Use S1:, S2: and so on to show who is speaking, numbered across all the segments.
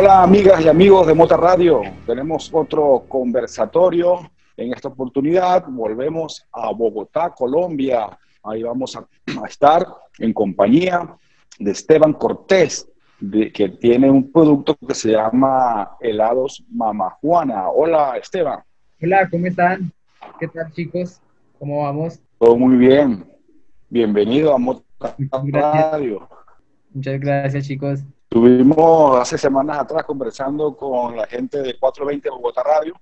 S1: Hola amigas y amigos de Mota Radio, tenemos otro conversatorio. En esta oportunidad volvemos a Bogotá, Colombia. Ahí vamos a, estar en compañía de Esteban Cortés, de, que tiene un producto que se llama helados Mama Juana. Hola Esteban.
S2: Hola, ¿cómo están? ¿Qué tal chicos? ¿Cómo vamos?
S1: Todo muy bien. Bienvenido a Mota Radio.
S2: Muchas gracias chicos.
S1: Estuvimos hace semanas atrás conversando con la gente de 420 Bogotá Radio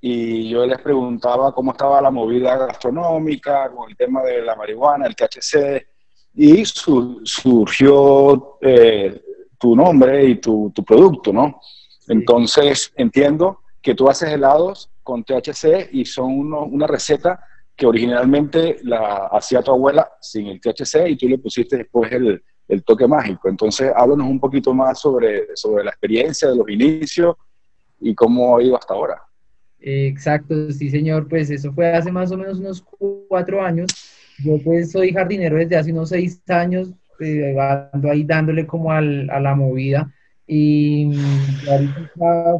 S1: y yo les preguntaba cómo estaba la movida gastronómica con el tema de la marihuana, el THC, y surgió eh, tu nombre y tu, producto, ¿no? Entonces entiendo que tú haces helados con THC y son una receta que originalmente la hacía tu abuela sin el THC y tú le pusiste después el, el toque mágico. Entonces, háblanos un poquito más sobre, sobre la experiencia de los inicios y cómo ha ido hasta ahora.
S2: Exacto, sí señor, pues eso fue hace más o menos unos cuatro años. Yo pues soy jardinero desde hace unos seis años, eh, ando ahí dándole como a la movida y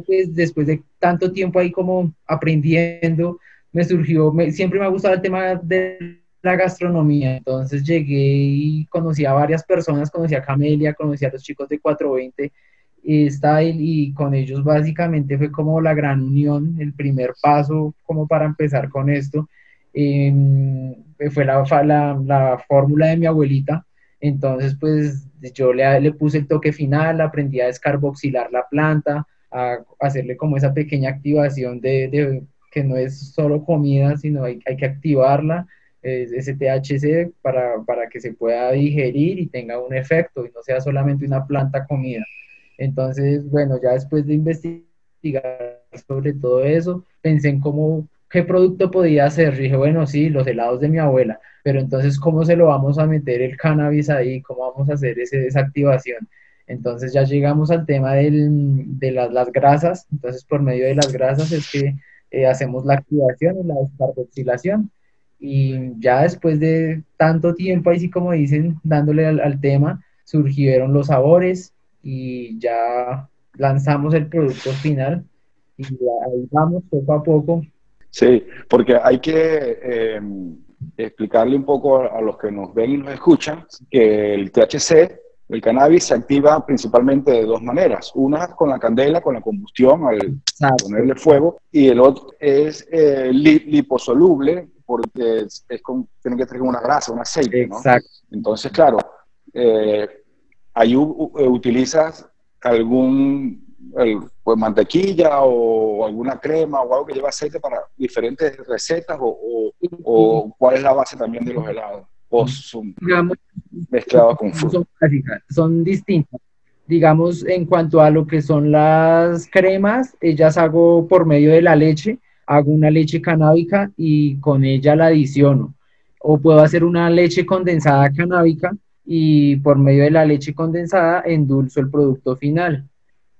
S2: pues después de tanto tiempo ahí como aprendiendo, me surgió, me, siempre me ha gustado el tema de la gastronomía. Entonces llegué y conocí a varias personas, conocí a Camelia, conocí a los chicos de 420 Style y con ellos básicamente fue como la gran unión, el primer paso como para empezar con esto. Em, fue la, la, la fórmula de mi abuelita. Entonces, pues yo le, le, puse el toque final, aprendí a descarboxilar la planta, a hacerle como esa pequeña activación de, de que no es solo comida, sino hay, hay que activarla ese THC para, para, que se pueda digerir y tenga un efecto y no sea solamente una planta comida. Entonces, bueno, ya después de investigar sobre todo eso, pensé en cómo, qué producto podía hacer. dije, bueno, sí, los helados de mi abuela, pero entonces, ¿cómo se lo vamos a meter el cannabis ahí? ¿Cómo vamos a hacer esa activación? Entonces ya llegamos al tema del, de las, las, grasas. Entonces, por medio de las grasas es que eh, hacemos la activación y la descarboxilación y ya después de tanto tiempo, ahí sí como dicen, dándole al, tema, surgieron los sabores y ya lanzamos el producto final y ahí vamos poco a poco.
S1: Sí, porque hay que em, explicarle un poco a, los que nos ven y nos escuchan que el THC, el cannabis, se activa principalmente de dos maneras. Una con la candela, con la combustión, al ponerle fuego, y el otro es eh, liposoluble, porque es, tiene que tener una grasa, un aceite, ¿no? Exacto. Entonces, claro, eh, ahí utilizas algún pues, mantequilla o alguna crema o algo que lleva aceite para diferentes recetas o, cuál es la base también de los helados o son mezclados con fruta.
S2: Son, distintas. Digamos, en cuanto a lo que son las cremas, ellas hago por medio de la leche hago una leche canábica y con ella la adiciono. O puedo hacer una leche condensada canábica y por medio de la leche condensada endulzo el producto final.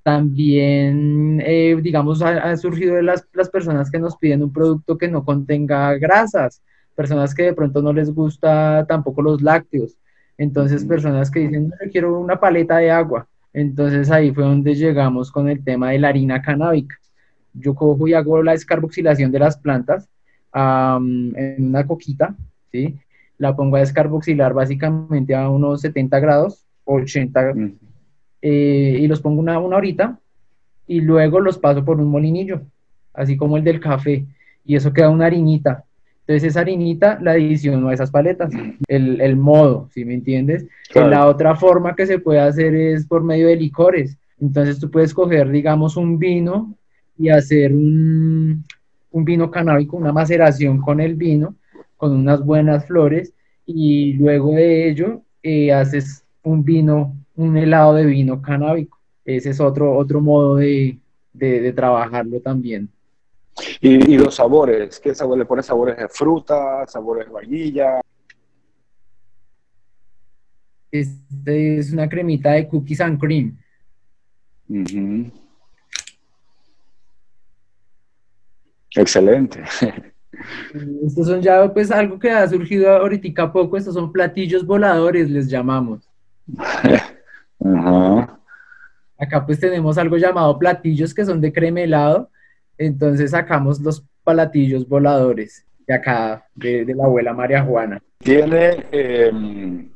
S2: También, eh, digamos, ha, surgido de las, las, personas que nos piden un producto que no contenga grasas, personas que de pronto no les gusta tampoco los lácteos. Entonces, personas que dicen, no, quiero una paleta de agua. Entonces ahí fue donde llegamos con el tema de la harina canábica yo cojo y hago la descarboxilación de las plantas en una coquita, ¿sí? La pongo a descarboxilar básicamente a unos 70 grados, 80, eh, y los pongo una, una horita, y luego los paso por un molinillo, así como el del café, y eso queda una harinita. Entonces esa harinita la adiciono a esas paletas, el, el modo, ¿sí me entiendes? La otra forma que se puede hacer es por medio de licores. Entonces tú puedes coger, digamos, un vino y hacer un, vino canábico, una maceración con el vino, con unas buenas flores, y luego de ello eh, haces un vino, un helado de vino canábico. Ese es otro, otro modo de, trabajarlo también.
S1: ¿Y, los sabores? ¿Qué sabor le pones? ¿Sabores de fruta? ¿Sabores de vainilla?
S2: Este es una cremita de cookies and cream.
S1: Excelente.
S2: Estos son ya pues algo que ha surgido ahorita poco, estos son platillos voladores, les llamamos.
S1: Ajá.
S2: Acá pues tenemos algo llamado platillos que son de crema helado, entonces sacamos los platillos voladores de acá, de, la abuela María Juana.
S1: Tiene em,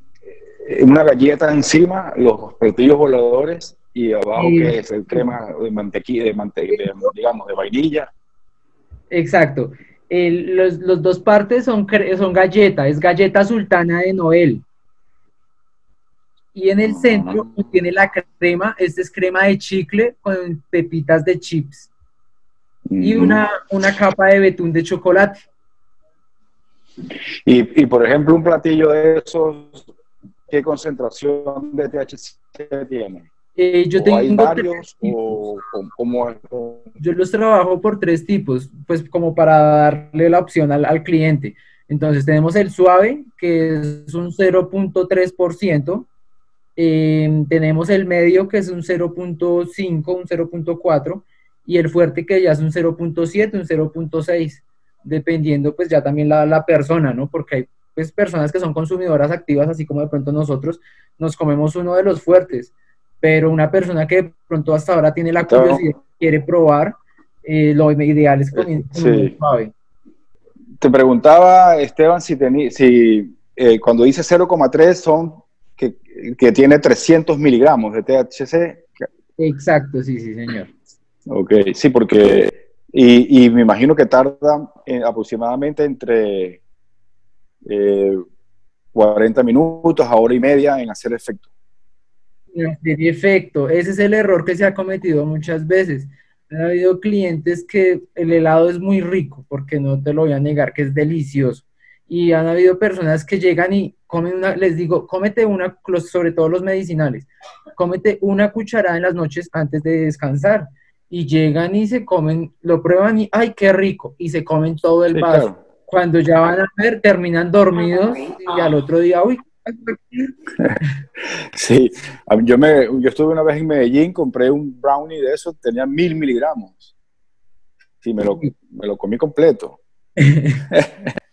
S1: una galleta encima, los platillos voladores, y abajo que es el crema de mantequilla, de, digamos, de vainilla.
S2: Exacto. los, dos partes son, son galleta, es galleta sultana de Noel. Y en el centro tiene la crema, esta es crema de chicle con pepitas de chips. Y una, una capa de betún de chocolate.
S1: Y, y, por ejemplo, un platillo de esos, ¿qué concentración de THC tiene?
S2: Eh, yo tengo
S1: hay varios o, como
S2: Yo los trabajo por tres tipos, pues como para darle la opción al, al cliente. Entonces tenemos el suave, que es un 0.3%. Eh, tenemos el medio, que es un 0.5, un 0.4. Y el fuerte, que ya es un 0.7, un 0.6. Dependiendo, pues ya también la, la persona, ¿no? Porque hay pues, personas que son consumidoras activas, así como de pronto nosotros nos comemos uno de los fuertes pero una persona que de pronto hasta ahora tiene la curiosidad, quiere probar, eh, lo ideal es con
S1: sí. Te preguntaba, Esteban, si, si eh, cuando dice 0,3 son que, que, tiene 300 miligramos de THC.
S2: Exacto, sí, sí, señor.
S1: Ok, sí, porque, y, y me imagino que tarda eh, aproximadamente entre 40 minutos a hora y media en hacer efecto
S2: tiene efecto. Ese es el error que se ha cometido muchas veces. Ha habido clientes que el helado es muy rico, porque no te lo voy a negar, que es delicioso. Y han habido personas que llegan y comen una, les digo, cómete una, sobre todo los medicinales, cómete una cucharada en las noches antes de descansar. Y llegan y se comen, lo prueban y, ay, qué rico, y se comen todo el vaso. Cuando ya van a ver, terminan dormidos y al otro día, uy,
S1: Sí, yo, me, yo estuve una vez en Medellín, compré un brownie de eso, tenía mil miligramos. Sí, me lo, me lo comí completo.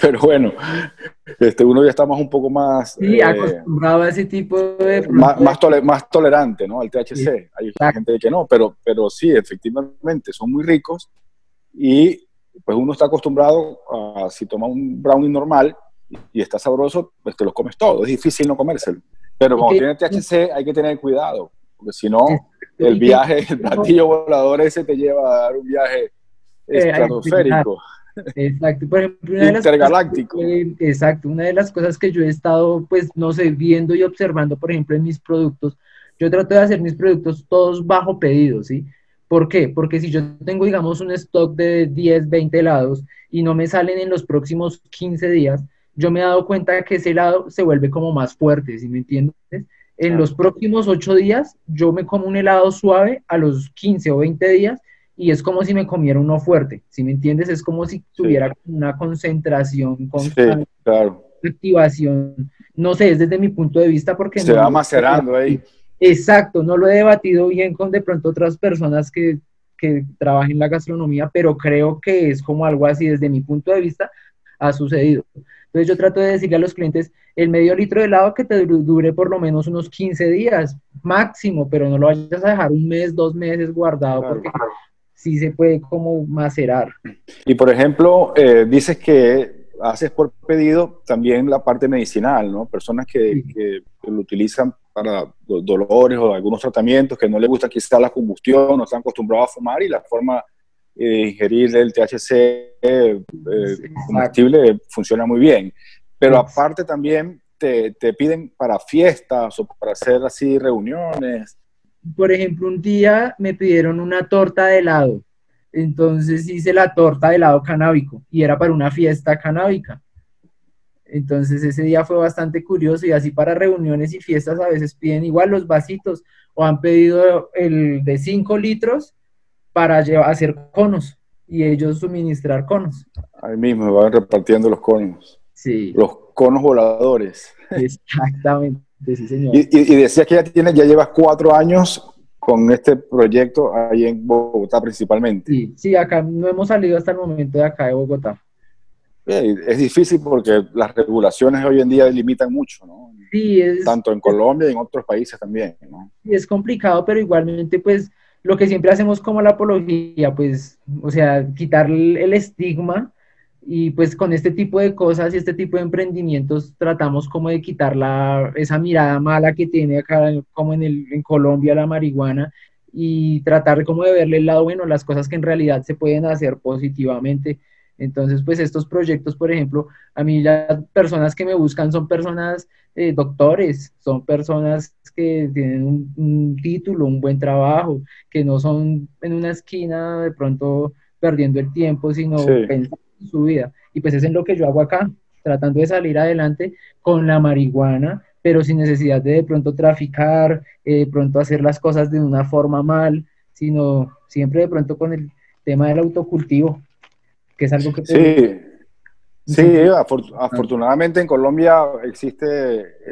S1: Pero bueno, este, uno ya está más un poco más...
S2: Sí, eh, acostumbrado a ese tipo de...
S1: Más, más, tolerante, ¿no? Al THC. Hay gente que no, pero, pero sí, efectivamente, son muy ricos y pues uno está acostumbrado a, si toma un brownie normal, y está sabroso, pues te lo comes todo. Es difícil no comérselo. Pero como tiene THC, hay que tener cuidado, porque si no, el viaje, el platillo volador ese te lleva a dar un viaje eh, estratosférico.
S2: Exacto, por ejemplo,
S1: una intergaláctico.
S2: De las, exacto, una de las cosas que yo he estado, pues, no sé, viendo y observando, por ejemplo, en mis productos, yo trato de hacer mis productos todos bajo pedido, ¿sí? ¿Por qué? Porque si yo tengo, digamos, un stock de 10, 20 helados y no me salen en los próximos 15 días, yo me he dado cuenta que ese helado se vuelve como más fuerte, ¿sí me entiendes? En los próximos ocho días yo me como un helado suave a los 15 o 20 días y es como si me comiera uno fuerte, ¿sí me entiendes? Es como si tuviera una concentración constante,
S1: claro.
S2: activación, no sé, es desde mi punto de vista porque...
S1: Se va macerando ahí.
S2: Exacto, no lo he debatido bien con de pronto otras personas que, que trabajan en la gastronomía, pero creo que es como algo así desde mi punto de vista ha sucedido. Entonces yo trato de decirle a los clientes, el medio litro de helado que te dure por lo menos unos 15 días máximo, pero no lo vayas a dejar un mes, dos meses guardado porque sí se puede como macerar.
S1: Y por ejemplo, eh, dices que haces por pedido también la parte medicinal, ¿no? Personas que, lo utilizan para dolores o algunos tratamientos, que no les gusta quizá la combustión, no están acostumbrados a fumar y la forma eh, ingerir el THC eh, combustible funciona muy bien. Pero aparte también te, te, piden para fiestas o para hacer así reuniones.
S2: Por ejemplo, un día me pidieron una torta de helado. Entonces hice la torta de helado canábico y era para una fiesta canábica. Entonces ese día fue bastante curioso y así para reuniones y fiestas a veces piden igual los vasitos o han pedido el de 5 litros para llevar, hacer conos y ellos suministrar conos.
S1: Ahí mismo van repartiendo los conos.
S2: Sí.
S1: Los conos voladores.
S2: Exactamente, sí, señor.
S1: Y, y, decías que ya, tienes, ya llevas cuatro años con este proyecto ahí en Bogotá principalmente.
S2: Sí, sí, acá no hemos salido hasta el momento de acá de Bogotá.
S1: es difícil porque las regulaciones hoy en día limitan mucho, ¿no? Sí, es, tanto en Colombia y en otros países también, ¿no?
S2: Y es complicado, pero igualmente, pues, lo que siempre hacemos como la apología, pues, o sea, quitar el estigma y pues con este tipo de cosas y este tipo de emprendimientos tratamos como de quitar la, esa mirada mala que tiene acá como en, el, en Colombia la marihuana y tratar como de verle el lado bueno, las cosas que en realidad se pueden hacer positivamente. Entonces, pues estos proyectos, por ejemplo, a mí las personas que me buscan son personas eh, doctores, son personas que tienen un, título, un buen trabajo, que no son en una esquina de pronto perdiendo el tiempo, sino pensando en su vida. Y pues es en lo que yo hago acá, tratando de salir adelante con la marihuana, pero sin necesidad de de pronto traficar, eh, de pronto hacer las cosas de una forma mal, sino siempre de pronto con el tema del autocultivo que es algo que...
S1: Sí, sí afortunadamente en Colombia existe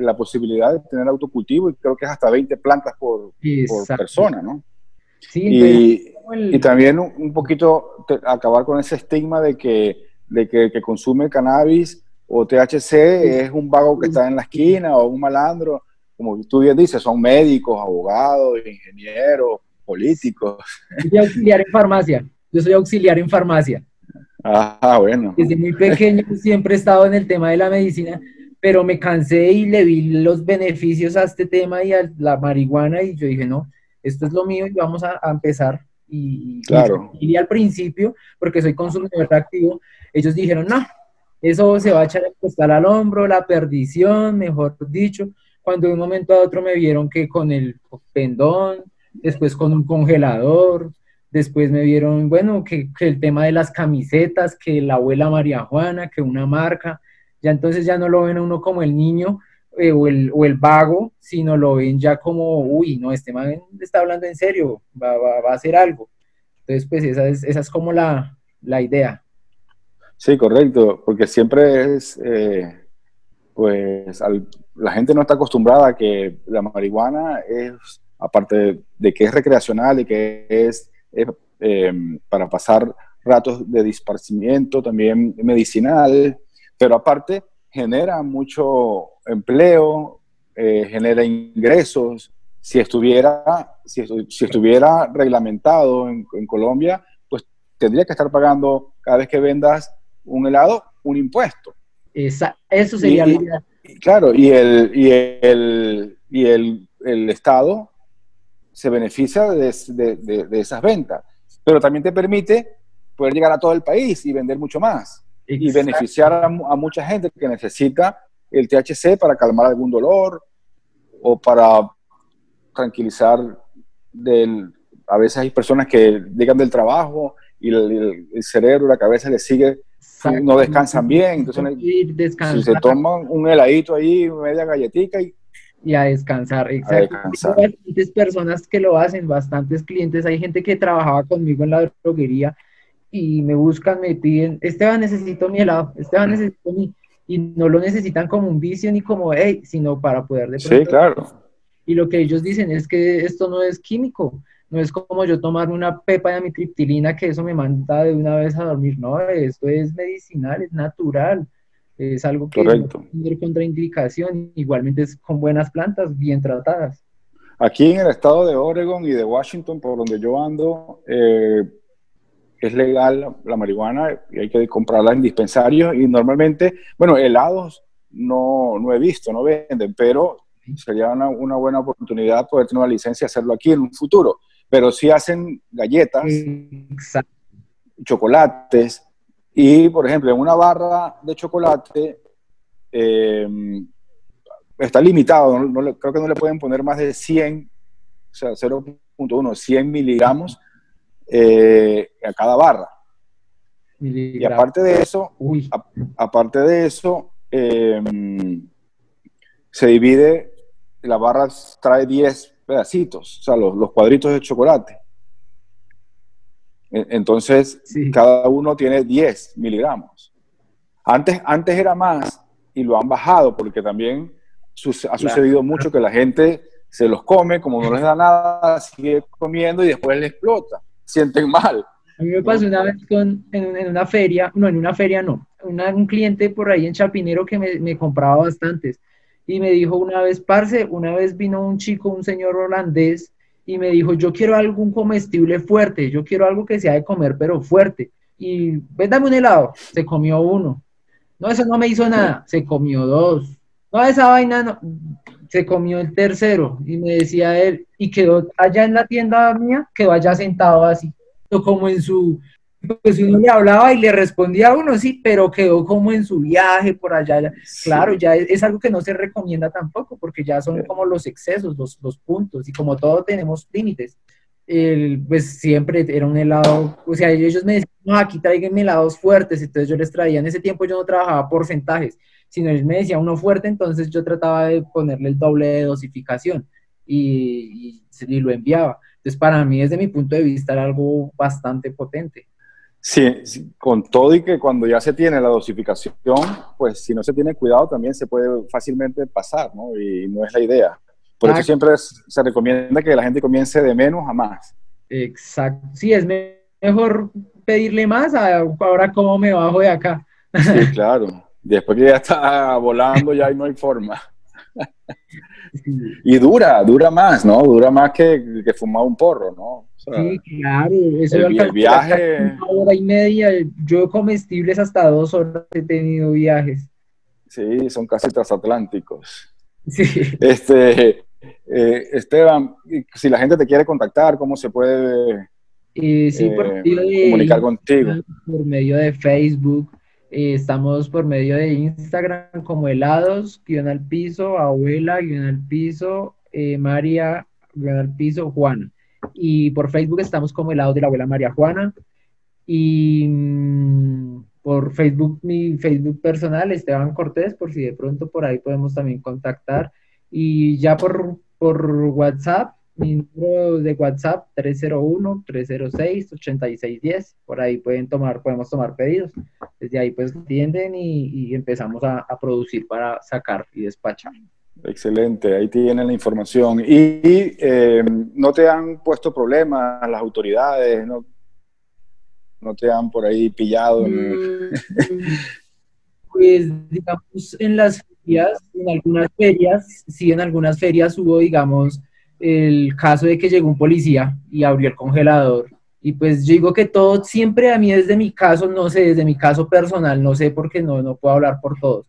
S1: la posibilidad de tener autocultivo y creo que es hasta 20 plantas por, persona, ¿no? Sí, y, y también un, poquito acabar con ese estigma de que, de que consume cannabis o THC es un vago que está en la esquina o un malandro. Como tú bien dices, son médicos, abogados, ingenieros, políticos.
S2: Yo soy auxiliar en farmacia. Yo soy auxiliar en farmacia.
S1: Ah, bueno.
S2: Desde muy pequeño siempre he estado en el tema de la medicina, pero me cansé y le vi los beneficios a este tema y a la marihuana y yo dije, no, esto es lo mío y vamos a, empezar. Y,
S1: claro.
S2: y, al principio, porque soy consumidor activo, ellos dijeron, no, eso se va a echar el costal al hombro, la perdición, mejor dicho, cuando de un momento a otro me vieron que con el pendón, después con un congelador, Después me vieron, bueno, que, el tema de las camisetas, que la abuela María Juana, que una marca, ya entonces ya no lo ven a uno como el niño eh, o, el, o, el, vago, sino lo ven ya como, uy, no, este man está hablando en serio, va, va, a hacer algo. Entonces, pues esa es, esa es como la, la idea.
S1: Sí, correcto, porque siempre es, eh, pues la gente no está acostumbrada a que la marihuana es, aparte de que es recreacional y que es eh, para pasar ratos de disparcimiento, también medicinal, pero aparte genera mucho empleo, eh, genera ingresos. Si estuviera, si, estuviera reglamentado en, Colombia, pues tendría que estar pagando cada vez que vendas un helado un impuesto.
S2: Esa, eso sería
S1: Claro, y el, y el, y el, el Estado se beneficia de, esas ventas, pero también te permite poder llegar a todo el país y vender mucho más y beneficiar a, mucha gente que necesita el THC para calmar algún dolor o para tranquilizar del, a veces hay personas que llegan del trabajo y el, cerebro, la cabeza les sigue, no descansan bien, entonces si se toman un heladito ahí, media galletita y
S2: y a descansar. Exacto. Hay bastantes personas que lo hacen, bastantes clientes. Hay gente que trabajaba conmigo en la droguería y me buscan, me piden, Esteban, necesito mi helado, Esteban, necesito mi... Y no lo necesitan como un vicio ni como, hey, sino para poder de
S1: Sí, claro.
S2: Y lo que ellos dicen es que esto no es químico, no es como yo tomar una pepa de amitriptilina que eso me manda de una vez a dormir, no, esto es medicinal, es natural es algo que
S1: Correcto.
S2: no tiene contraindicación, igualmente es con buenas plantas, bien tratadas.
S1: Aquí en el estado de Oregon y de Washington, por donde yo ando, eh, es legal la, marihuana y hay que comprarla en dispensarios y normalmente, bueno, helados no, no he visto, no venden, pero sería una, una, buena oportunidad poder tener una licencia y hacerlo aquí en un futuro. Pero sí hacen galletas, chocolates, y, por ejemplo, en una barra de chocolate eh, está limitado, creo que no le pueden poner más de 100, o sea, 0.1, 100 miligramos eh, a cada barra. Y aparte de eso, aparte de eso, eh, se divide, la barra trae 10 pedacitos, o sea, los cuadritos de chocolate. Entonces, cada uno tiene 10 miligramos. Antes, antes era más y lo han bajado porque también ha sucedido mucho que la gente se los come, como no les da nada, sigue comiendo y después le explota. Sienten mal.
S2: A mí me pasó una vez con, en, una feria, no, en una feria no, un cliente por ahí en Chapinero que me, me compraba bastantes y me dijo una vez, parce, una vez vino un chico, un señor holandés, y me dijo, yo quiero algún comestible fuerte, yo quiero algo que sea de comer, pero fuerte. Y, ven, dame un helado. Se comió uno. No, eso no me hizo nada. Se comió dos. No, esa vaina no. Se comió el tercero. Y me decía él, y quedó allá en la tienda mía, quedó allá sentado así, como en su, pues uno le hablaba y le respondía a uno, sí, pero quedó como en su viaje por allá. Claro, ya es, algo que no se recomienda tampoco, porque ya son como los excesos, los, los puntos, y como todo tenemos límites. pues siempre era un helado, o sea, ellos me decían, no, aquí traigan helados fuertes, entonces yo les traía, en ese tiempo yo no trabajaba porcentajes, sino él me decía uno fuerte, entonces yo trataba de ponerle el doble de dosificación y, y, y lo enviaba. Entonces para mí desde mi punto de vista era algo bastante potente.
S1: Sí, con todo y que cuando ya se tiene la dosificación, pues si no se tiene cuidado también se puede fácilmente pasar, ¿no? Y no es la idea. Por eso siempre se recomienda que la gente comience de menos a más.
S2: Exacto. Sí, es mejor pedirle más a ahora cómo me bajo de acá.
S1: Sí, claro. Después que ya está volando, ya no hay forma. Y dura, dura más, ¿no? Dura más que, que fumar un porro, ¿no?
S2: sí, claro. Eso el, viaje. Una hora y media. Yo comestibles hasta dos horas he tenido viajes.
S1: Sí, son casi transatlánticos. Sí. Este, eh, Esteban, si la gente te quiere contactar, ¿cómo se puede
S2: eh, sí, por eh,
S1: comunicar contigo?
S2: Por medio de Facebook. Estamos por medio de Instagram como helados, guion al piso, abuela, guion al piso, María, guion al piso, Juana. Y por Facebook estamos como el lado de la abuela María Juana. Y mm, por Facebook, mi Facebook personal, Esteban Cortés, por si de pronto por ahí podemos también contactar. Y ya por, por WhatsApp, mi número de WhatsApp 301-306-8610. Por ahí pueden tomar, podemos tomar pedidos. Desde ahí pues atienden y, empezamos a, a, producir para sacar y despachar.
S1: Excelente, ahí tienen la información. ¿Y eh, no te han puesto problemas las autoridades? ¿No, no te han por ahí pillado? Mm,
S2: pues digamos en las ferias, en algunas ferias, sí en algunas ferias hubo digamos el caso de que llegó un policía y abrió el congelador. Y pues yo digo que todo siempre a mí desde mi caso, no sé, desde mi caso personal, no sé por qué no, no puedo hablar por todos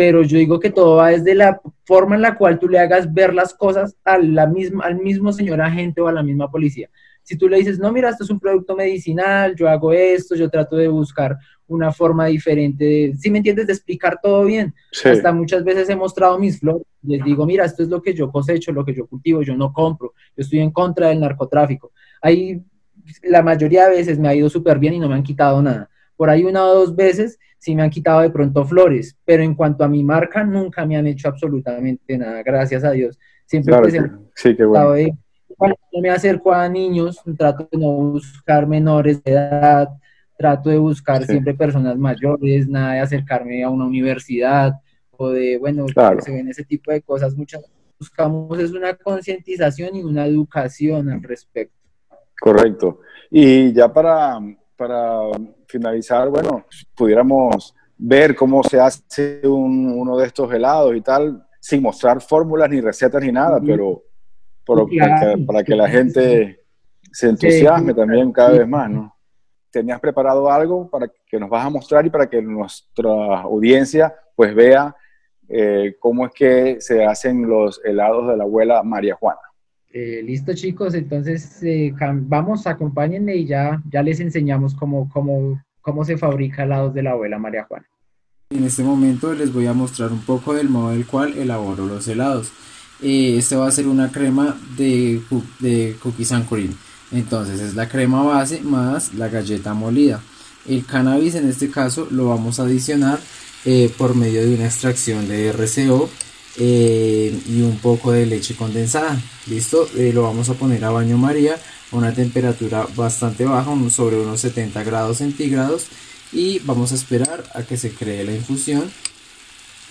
S2: pero yo digo que todo va desde la forma en la cual tú le hagas ver las cosas a la misma, al mismo señor agente o a la misma policía. Si tú le dices, no, mira, esto es un producto medicinal, yo hago esto, yo trato de buscar una forma diferente, si me entiendes, de explicar todo bien. Hasta muchas veces he mostrado mis flores, les digo, mira, esto es lo que yo cosecho, lo que yo cultivo, yo no compro, yo estoy en contra del narcotráfico. Ahí la mayoría de veces me ha ido súper bien y no me han quitado nada. Por ahí una o dos veces sí me han quitado de pronto flores, pero en cuanto a mi marca, nunca me han hecho absolutamente nada, gracias a Dios. Siempre
S1: claro sí, qué bueno.
S2: Cuando me acerco a niños, trato de no buscar menores de edad, trato de buscar siempre personas mayores, nada de acercarme a una universidad o de, bueno, se ven ese tipo de cosas, muchas buscamos es una concientización y una educación al respecto.
S1: Correcto. Y ya para para finalizar, bueno, pudiéramos ver cómo se hace uno de estos helados y tal, sin mostrar fórmulas ni recetas ni nada, pero, para, que, la gente se entusiasme también cada vez más, ¿no? ¿Tenías preparado algo para que nos vas a mostrar y para que nuestra audiencia pues vea eh, cómo es que se hacen los helados de la abuela María Juana?
S2: Eh, listo chicos, entonces eh, vamos, acompáñenme y ya, ya les enseñamos cómo, cómo, cómo se fabrica helados de la abuela María Juana.
S3: En este momento les voy a mostrar un poco del modo del cual elaboro los helados. Eh, va a ser una crema de, de cookies and cream. Entonces es la crema base más la galleta molida. El cannabis en este caso lo vamos a adicionar por medio de una extracción de RCO eh, y un poco de leche condensada. Listo, eh, lo vamos a poner a baño María a una temperatura bastante baja, sobre unos 70 grados centígrados y vamos a esperar a que se cree la infusión.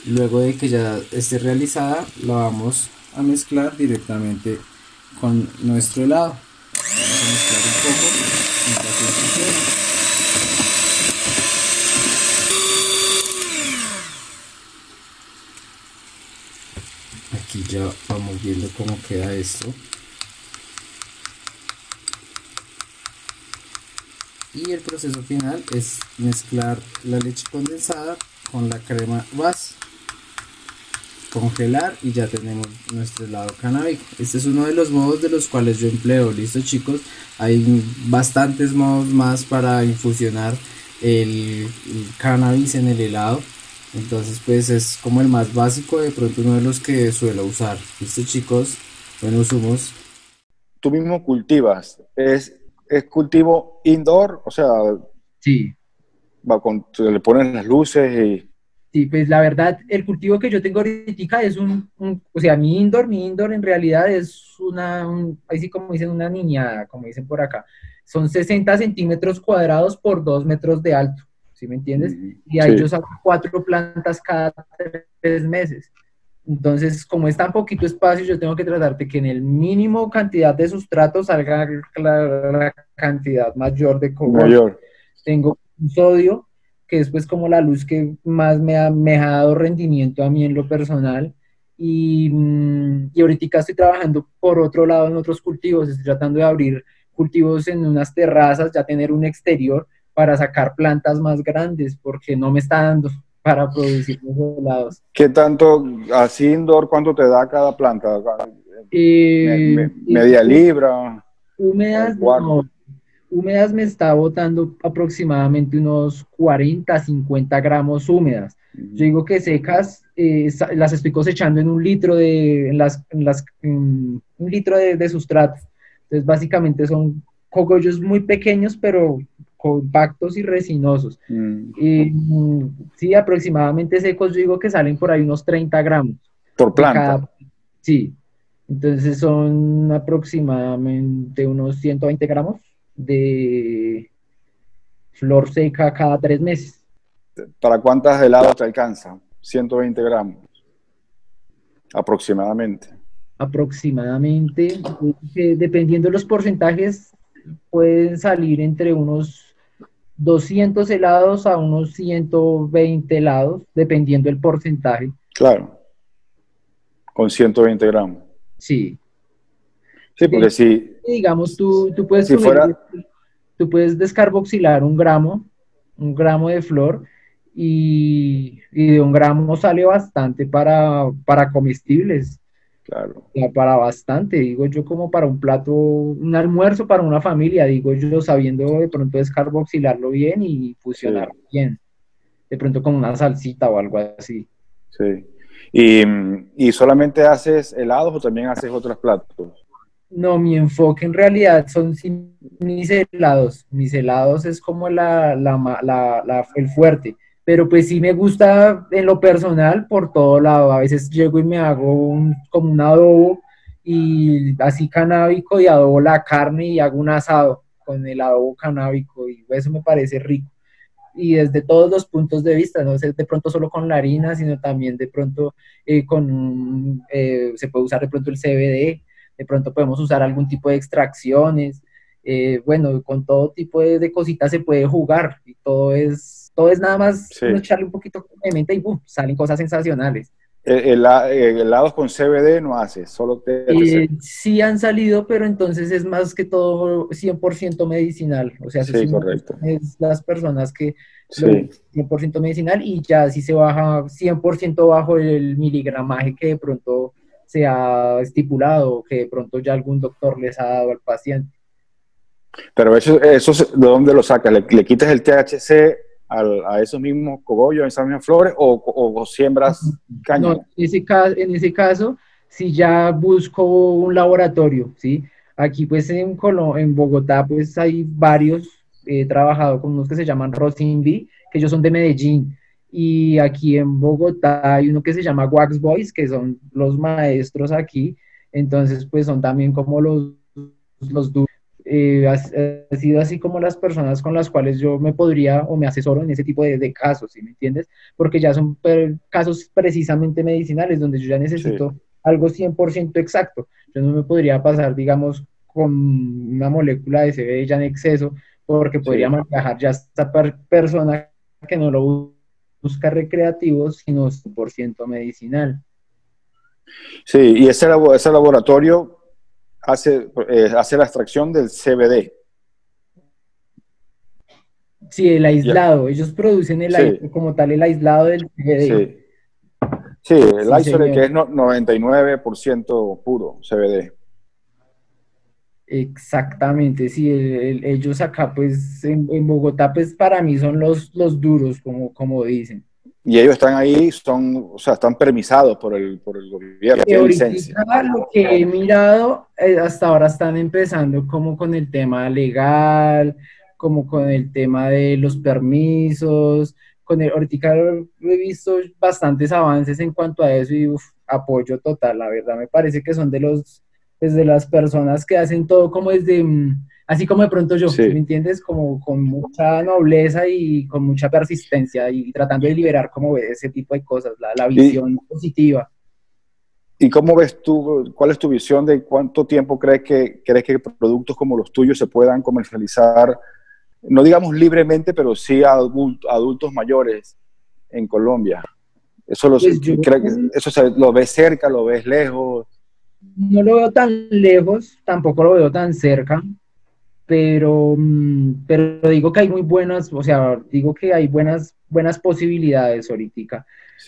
S3: Luego de que ya esté realizada, la vamos a mezclar directamente con nuestro helado. Vamos a mezclar un poco aquí ya vamos viendo cómo queda esto. Y el proceso final es mezclar la leche condensada con la crema base congelar y ya tenemos nuestro helado canábico. Este es uno de los modos de los cuales yo empleo. Listo chicos, hay bastantes modos más para infusionar el, cannabis en el helado. Entonces pues es como el más básico, de pronto uno de los que suelo usar. Listo chicos, buenos humos.
S1: Tú mismo cultivas, es, es cultivo indoor, o sea...
S2: Sí.
S1: Va con, le ponen las luces y
S2: Sí, pues la verdad, el cultivo que yo tengo ahorita es un, o sea, mi indoor, mi indoor en realidad es una, así como dicen, una niñada, como dicen por acá. Son 60 centímetros cuadrados por 2 metros de alto, ¿sí me entiendes? Y ahí yo saco cuatro plantas cada tres meses. Entonces, como es tan poquito espacio, yo tengo que tratar de que en el mínimo cantidad de sustrato salga la, cantidad mayor de cobre. Mayor. Tengo un sodio, que es pues como la luz que más me ha, me ha dado rendimiento a mí en lo personal. Y, mm, y ahorita estoy trabajando por otro lado en otros cultivos, estoy tratando de abrir cultivos en unas terrazas, ya tener un exterior para sacar plantas más grandes, porque no me está dando para producir los helados.
S1: ¿Qué tanto, así indoor, cuánto te da cada planta? Eh, ¿Media libra?
S2: Húmedas, no, húmedas me está botando aproximadamente unos 40, 50 gramos húmedas. Yo digo que secas eh, las estoy cosechando en un litro de, las, las, un litro de, sustrato. Entonces básicamente son cogollos muy pequeños, pero compactos y resinosos. Mm. Y, mm, sí, aproximadamente secos, yo digo que salen por ahí unos 30 gramos.
S1: Por planta.
S2: sí. Entonces son aproximadamente unos 120 gramos de flor seca cada tres meses.
S1: ¿Para cuántas heladas te alcanza? 120 gramos aproximadamente.
S2: Aproximadamente, dependiendo de los porcentajes, pueden salir entre unos 200 helados a unos 120 helados, dependiendo del porcentaje.
S1: Claro, con 120 gramos.
S2: Sí.
S1: Sí, porque si...
S2: Digamos, tú, tú puedes... Tú puedes descarboxilar un gramo, un gramo de flor, y, de un gramo sale bastante para, para comestibles.
S1: Claro.
S2: Para bastante, digo yo, como para un plato, un almuerzo para una familia, digo yo, sabiendo de pronto descarboxilarlo bien y fusionarlo bien. De pronto con una salsita o algo así.
S1: Sí. ¿Y, ¿Y solamente haces helados o también haces otros platos?
S2: No, mi enfoque en realidad son mis helados. Mis helados es como la, el fuerte. Pero pues sí me gusta en lo personal por todo lado. A veces llego y me hago un, como un adobo y así canábico y adobo la carne y hago un asado con el adobo canábico y eso me parece rico. Y desde todos los puntos de vista, no sé de pronto solo con la harina, sino también de pronto eh, con, eh, se puede usar de pronto el CBD, de pronto podemos usar algún tipo de extracciones, eh, bueno, con todo tipo de, cositas se puede jugar y todo es, todo es nada más echarle un poquito de mente y ¡bum! salen cosas sensacionales.
S1: El, helados con CBD no hace, solo
S2: THC. sí han salido, pero entonces es más que todo 100% medicinal. O sea,
S1: sí, correcto.
S2: es las personas que sí. 100% medicinal y ya si se baja 100% bajo el miligramaje que de pronto se ha estipulado que de pronto ya algún doctor les ha dado al paciente.
S1: Pero eso, eso ¿de dónde lo sacas? ¿Le, quitas el THC a esos mismos cogollos, a esas mismas flores, o, siembras caña? No,
S2: en ese, caso, en ese caso, si ya busco un laboratorio, ¿sí? Aquí, pues, en, en Bogotá, pues, hay varios, he trabajado con unos que se llaman Rosinbi, que ellos son de Medellín, y aquí en Bogotá hay uno que se llama Wax Boys, que son los maestros aquí, entonces pues son también como los, los eh, ha, sido así como las personas con las cuales yo me podría o me asesoro en ese tipo de, casos, ¿sí me entiendes? Porque ya son casos precisamente medicinales donde yo ya necesito algo 100% exacto. Yo no me podría pasar, digamos, con una molécula de CBD ya en exceso, porque podría manejar ya esta persona que no lo busca recreativo, sino 100% medicinal.
S1: Sí, y ese, ese laboratorio hace, eh, hace la extracción del CBD.
S2: Sí, el aislado. Ellos producen el como tal el aislado del CBD.
S1: Sí, el sí, que es 99% puro CBD.
S2: Exactamente, sí, ellos acá pues en, Bogotá pues para mí son los, los duros, como, como dicen.
S1: Y ellos están ahí, son, o sea, están permisados por el, por el gobierno.
S2: lo que he mirado, eh, hasta ahora están empezando como con el tema legal, como con el tema de los permisos, con el, ahorita he visto bastantes avances en cuanto a eso y apoyo total, la verdad, me parece que son de los desde las personas que hacen todo como desde, mm, así como de pronto yo, ¿me entiendes? Como con mucha nobleza y con mucha persistencia y tratando de liberar como ese tipo de cosas, la, visión positiva.
S1: ¿Y cómo ves tú, cuál es tu visión de cuánto tiempo crees que, crees que productos como los tuyos se puedan comercializar, no digamos libremente, pero sí a adultos, mayores en Colombia? Eso, lo, pues eso lo ves cerca, lo ves lejos
S2: no lo veo tan lejos, tampoco lo veo tan cerca, pero, mm, pero digo que hay muy buenas, o sea, digo que hay buenas, buenas posibilidades ahorita.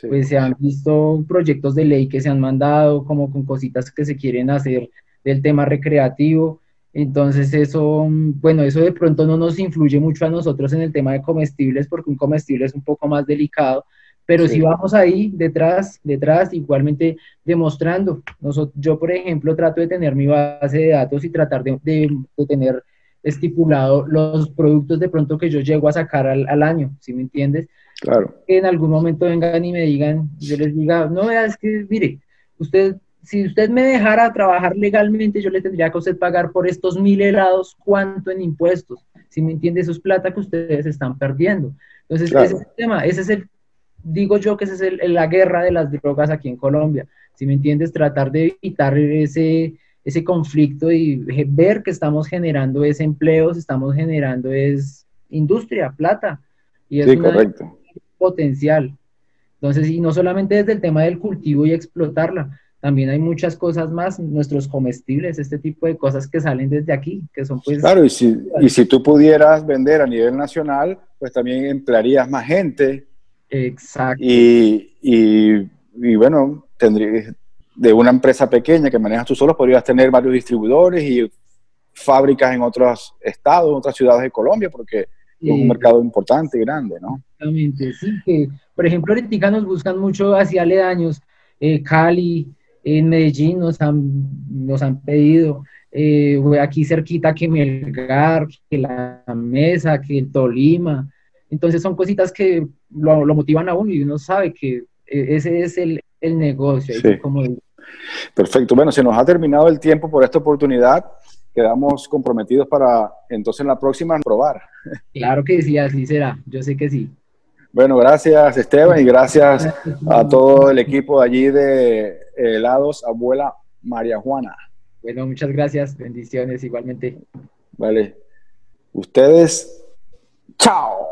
S2: Pues se han visto proyectos de ley que se han mandado como con cositas que se quieren hacer del tema recreativo. Entonces eso, mm, bueno, eso de pronto no nos influye mucho a nosotros en el tema de comestibles porque un comestible es un poco más delicado, pero si vamos ahí detrás, detrás, igualmente demostrando. Nosotros, yo, por ejemplo, trato de tener mi base de datos y tratar de, de, tener estipulado los productos de pronto que yo llego a sacar al, al año, ¿sí me entiendes?
S1: Claro.
S2: Que en algún momento vengan y me digan, yo les diga, no, es que, mire, usted, si usted me dejara trabajar legalmente, yo le tendría que usted pagar por estos mil helados, ¿cuánto en impuestos? ¿Sí me entiende? Eso es plata que ustedes están perdiendo. Entonces, ese es el tema, ese es el digo yo que esa es la guerra de las drogas aquí en Colombia. Si me entiendes, tratar de evitar ese, ese conflicto y ver que estamos generando ese empleo, estamos generando es industria, plata. Y es
S1: sí, correcto.
S2: potencial. Entonces, y no solamente desde el tema del cultivo y explotarla, también hay muchas cosas más, nuestros comestibles, este tipo de cosas que salen desde aquí, que son pues...
S1: Claro, y si, y si tú pudieras vender a nivel nacional, pues también emplearías más gente,
S2: Exacto.
S1: Y, y, bueno, tendría, de una empresa pequeña que manejas tú solo, podrías tener varios distribuidores y fábricas en otros estados, en otras ciudades de Colombia, porque es un mercado importante y grande, ¿no?
S2: Exactamente, sí, que por ejemplo ahorita nos buscan mucho hacia aledaños, eh, Cali, en Medellín nos han, nos han pedido, eh, aquí cerquita que Melgar, que La Mesa, que el Tolima, entonces son cositas que lo, motivan a uno y uno sabe que e, ese es el, negocio.
S1: Perfecto. Bueno, se nos ha terminado el tiempo por esta oportunidad. Quedamos comprometidos para entonces en la próxima probar.
S2: Claro que sí, así será. Yo sé que sí.
S1: Bueno, gracias Esteban y gracias a todo el equipo allí de helados Abuela María Juana.
S2: Bueno, muchas gracias. Bendiciones igualmente.
S1: Vale. Ustedes, chao.